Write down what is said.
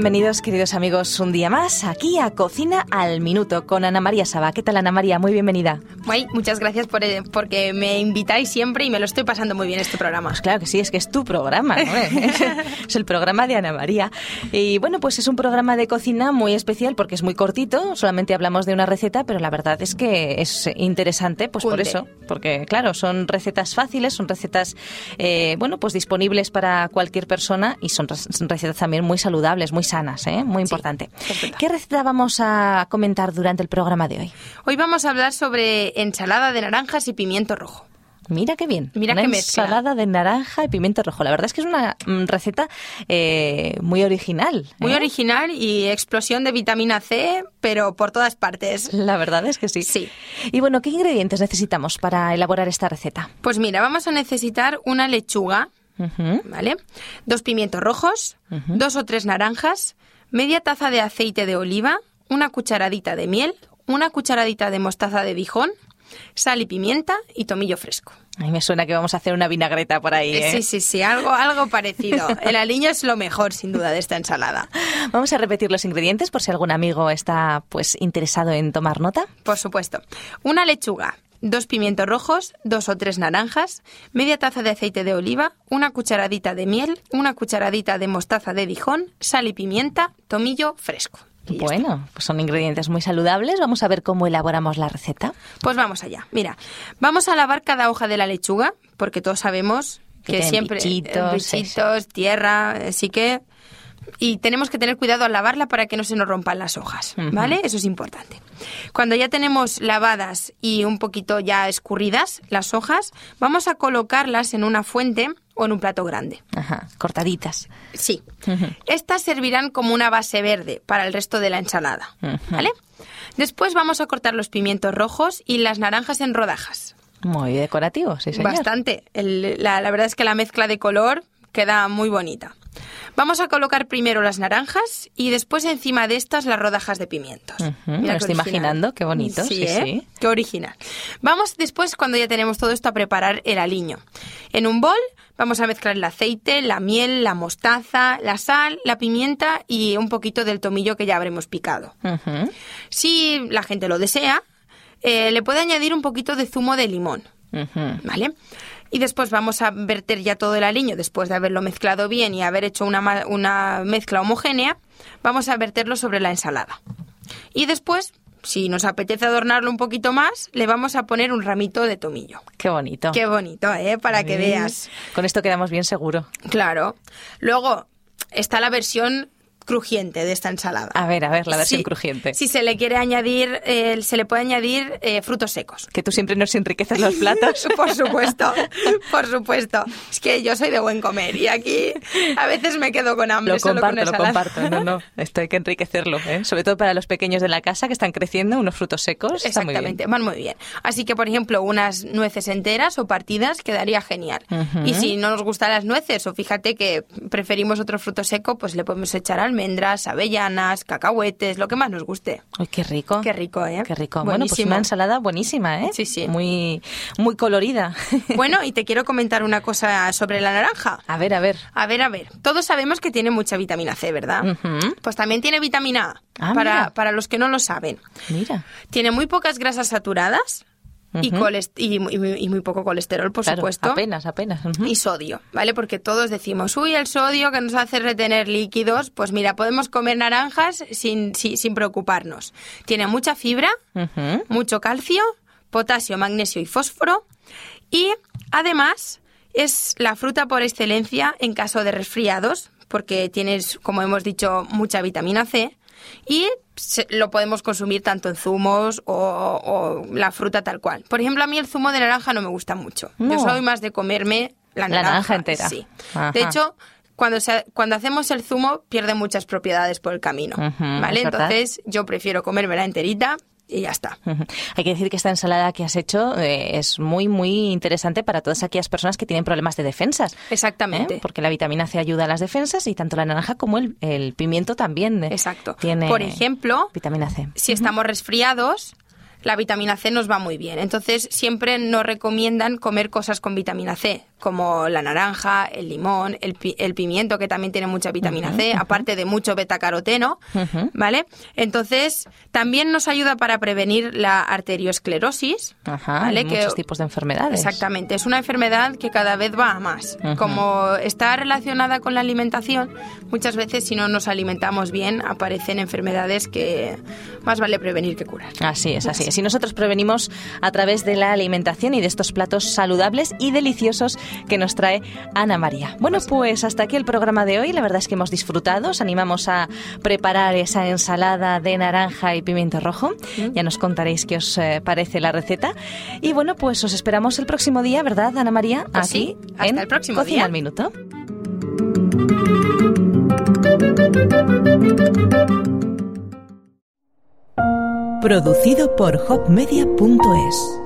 bienvenidos, queridos amigos, un día más aquí a Cocina al Minuto con Ana María Saba. ¿Qué tal, Ana María? Muy bienvenida. Muy, muchas gracias por, eh, porque me invitáis siempre y me lo estoy pasando muy bien este programa. Pues claro que sí, es que es tu programa, ¿no? es el programa de Ana María. Y bueno, pues es un programa de cocina muy especial porque es muy cortito, solamente hablamos de una receta, pero la verdad es que es interesante, pues por eso, porque claro, son recetas fáciles, son recetas, eh, bueno, pues disponibles para cualquier persona y son recetas también muy saludables, muy sanas, ¿eh? muy importante. ¿Qué receta vamos a comentar durante el programa de hoy? Hoy vamos a hablar sobre ensalada de naranjas y pimiento rojo. Mira qué bien. Mira una qué ensalada de naranja y pimiento rojo. La verdad es que es una mm, receta eh, muy original. Muy ¿eh? original y explosión de vitamina C, pero por todas partes. La verdad es que sí. Sí. Y bueno, ¿qué ingredientes necesitamos para elaborar esta receta? Pues mira, vamos a necesitar una lechuga, ¿vale? Dos pimientos rojos, dos o tres naranjas, media taza de aceite de oliva, una cucharadita de miel, una cucharadita de mostaza de Dijon, sal y pimienta y tomillo fresco. A mí me suena que vamos a hacer una vinagreta por ahí. ¿eh? Sí, sí, sí, algo, algo parecido. El aliño es lo mejor, sin duda, de esta ensalada. Vamos a repetir los ingredientes por si algún amigo está pues interesado en tomar nota. Por supuesto. Una lechuga, dos pimientos rojos, dos o tres naranjas, media taza de aceite de oliva, una cucharadita de miel, una cucharadita de mostaza de Dijon, sal y pimienta, tomillo fresco. Bueno, pues son ingredientes muy saludables. Vamos a ver cómo elaboramos la receta. Pues vamos allá. Mira, vamos a lavar cada hoja de la lechuga, porque todos sabemos Que siempre bichitos, bichitos, tierra, así que y tenemos que tener cuidado al lavarla para que no se nos rompan las hojas, ¿vale? Eso es importante. Cuando ya tenemos lavadas y un poquito ya escurridas las hojas, vamos a colocarlas en una fuente o en un plato grande. Ajá, cortaditas. Sí. Estas servirán como una base verde para el resto de la ensalada, ¿vale? Después vamos a cortar los pimientos rojos y las naranjas en rodajas. Muy decorativo, sí, señor. Bastante. El- la, la verdad es que la mezcla de color queda muy bonita. Vamos a colocar primero las naranjas y después encima de estas las rodajas de pimientos. Ujú, me lo estoy original. imaginando, qué bonito, sí, ¿eh? sí. Qué original. Vamos después, cuando ya tenemos todo esto, a preparar el aliño. En un bol vamos a mezclar el aceite, la miel, la mostaza, la sal, la pimienta y un poquito del tomillo que ya habremos picado. Si la gente lo desea, eh, le puede añadir un poquito de zumo de limón. ¿Vale? Y después vamos a verter ya todo el aliño, después de haberlo mezclado bien y haber hecho una, una mezcla homogénea, vamos a verterlo sobre la ensalada. Y después, si nos apetece adornarlo un poquito más, le vamos a poner un ramito de tomillo. Qué bonito. Qué bonito, ¿eh? Para que veas. Con esto quedamos bien seguro. Claro. Luego está la versión crujiente de esta ensalada. A ver, a ver, la versión Si- crujiente. Si se le quiere añadir, eh, se le puede añadir eh, frutos secos. Que tú siempre nos enriqueces los platos. Por supuesto, por supuesto. Es que yo soy de buen comer y aquí a veces me quedo con hambre. Lo solo con comparto, lo ensalada. comparto. No, no, esto hay que enriquecerlo, ¿eh? Sobre todo para los pequeños de la casa que están creciendo, unos frutos secos. está muy bien. Exactamente, van muy bien. Así que, por ejemplo, unas nueces enteras o partidas quedaría genial. Ujú. Y si no nos gustan las nueces o fíjate que preferimos otro fruto seco, pues le podemos echar almendras, avellanas, cacahuetes, lo que más nos guste. Uy, qué rico. Qué rico, ¿eh? Qué rico. Bueno, pues Buenísimo. una ensalada buenísima, ¿eh? Sí, sí. Muy, muy colorida. Bueno, y te quiero comentar una cosa sobre la naranja. a ver, a ver. A ver, a ver. Todos sabemos que tiene mucha vitamina C, ¿verdad? Pues también tiene vitamina A, Ah, para, mira. para los que no lo saben. Mira. Tiene muy pocas grasas saturadas y, colest- y, muy- y muy- y muy poco colesterol, por Claro, supuesto. apenas, apenas. Y sodio, ¿vale? Porque todos decimos, uy, el sodio que nos hace retener líquidos. Pues mira, podemos comer naranjas sin, sin, sin preocuparnos. Tiene mucha fibra, mucho calcio, potasio, magnesio y fósforo. Y además es la fruta por excelencia en caso de resfriados, porque tienes, como hemos dicho, mucha vitamina C. Y se- lo podemos consumir tanto en zumos o, o la fruta tal cual. Por ejemplo, a mí el zumo de naranja no me gusta mucho. No. Yo soy más de comerme la La naranja, naranja entera. Sí. Ajá. De hecho, cuando, se- cuando hacemos el zumo pierde muchas propiedades por el camino. ¿Vale? Entonces yo prefiero comérmela enterita y ya está. Hay que decir que esta ensalada que has hecho eh, es muy, muy interesante para todas aquellas personas que tienen problemas de defensas. Exactamente. ¿eh? Porque la vitamina C ayuda a las defensas y tanto la naranja como el, el pimiento también. eh, Exacto. Tiene Por ejemplo, vitamina C. si estamos resfriados, la vitamina C nos va muy bien. Entonces, siempre nos recomiendan comer cosas con vitamina C. como la naranja, el limón, el, el pimiento, que también tiene mucha vitamina C, aparte de mucho betacaroteno, ¿vale? Entonces, también nos ayuda para prevenir la arteriosclerosis, ¿vale? Muchos tipos de enfermedades. Exactamente, es una enfermedad que cada vez va a más. Como está relacionada con la alimentación, muchas veces si no nos alimentamos bien aparecen enfermedades que más vale prevenir que curar. Así es, así es. Y nosotros prevenimos a través de la alimentación y de estos platos saludables y deliciosos que nos trae Ana María. Bueno, pues hasta aquí el programa de hoy. La verdad es que hemos disfrutado. Os animamos a preparar esa ensalada de naranja y pimiento rojo. Ya nos contaréis qué os eh, parece la receta. Y bueno, pues os esperamos el próximo día, ¿verdad, Ana María? Pues Aquí hasta en el próximo Cocina al minuto. Producido por hopmedia.es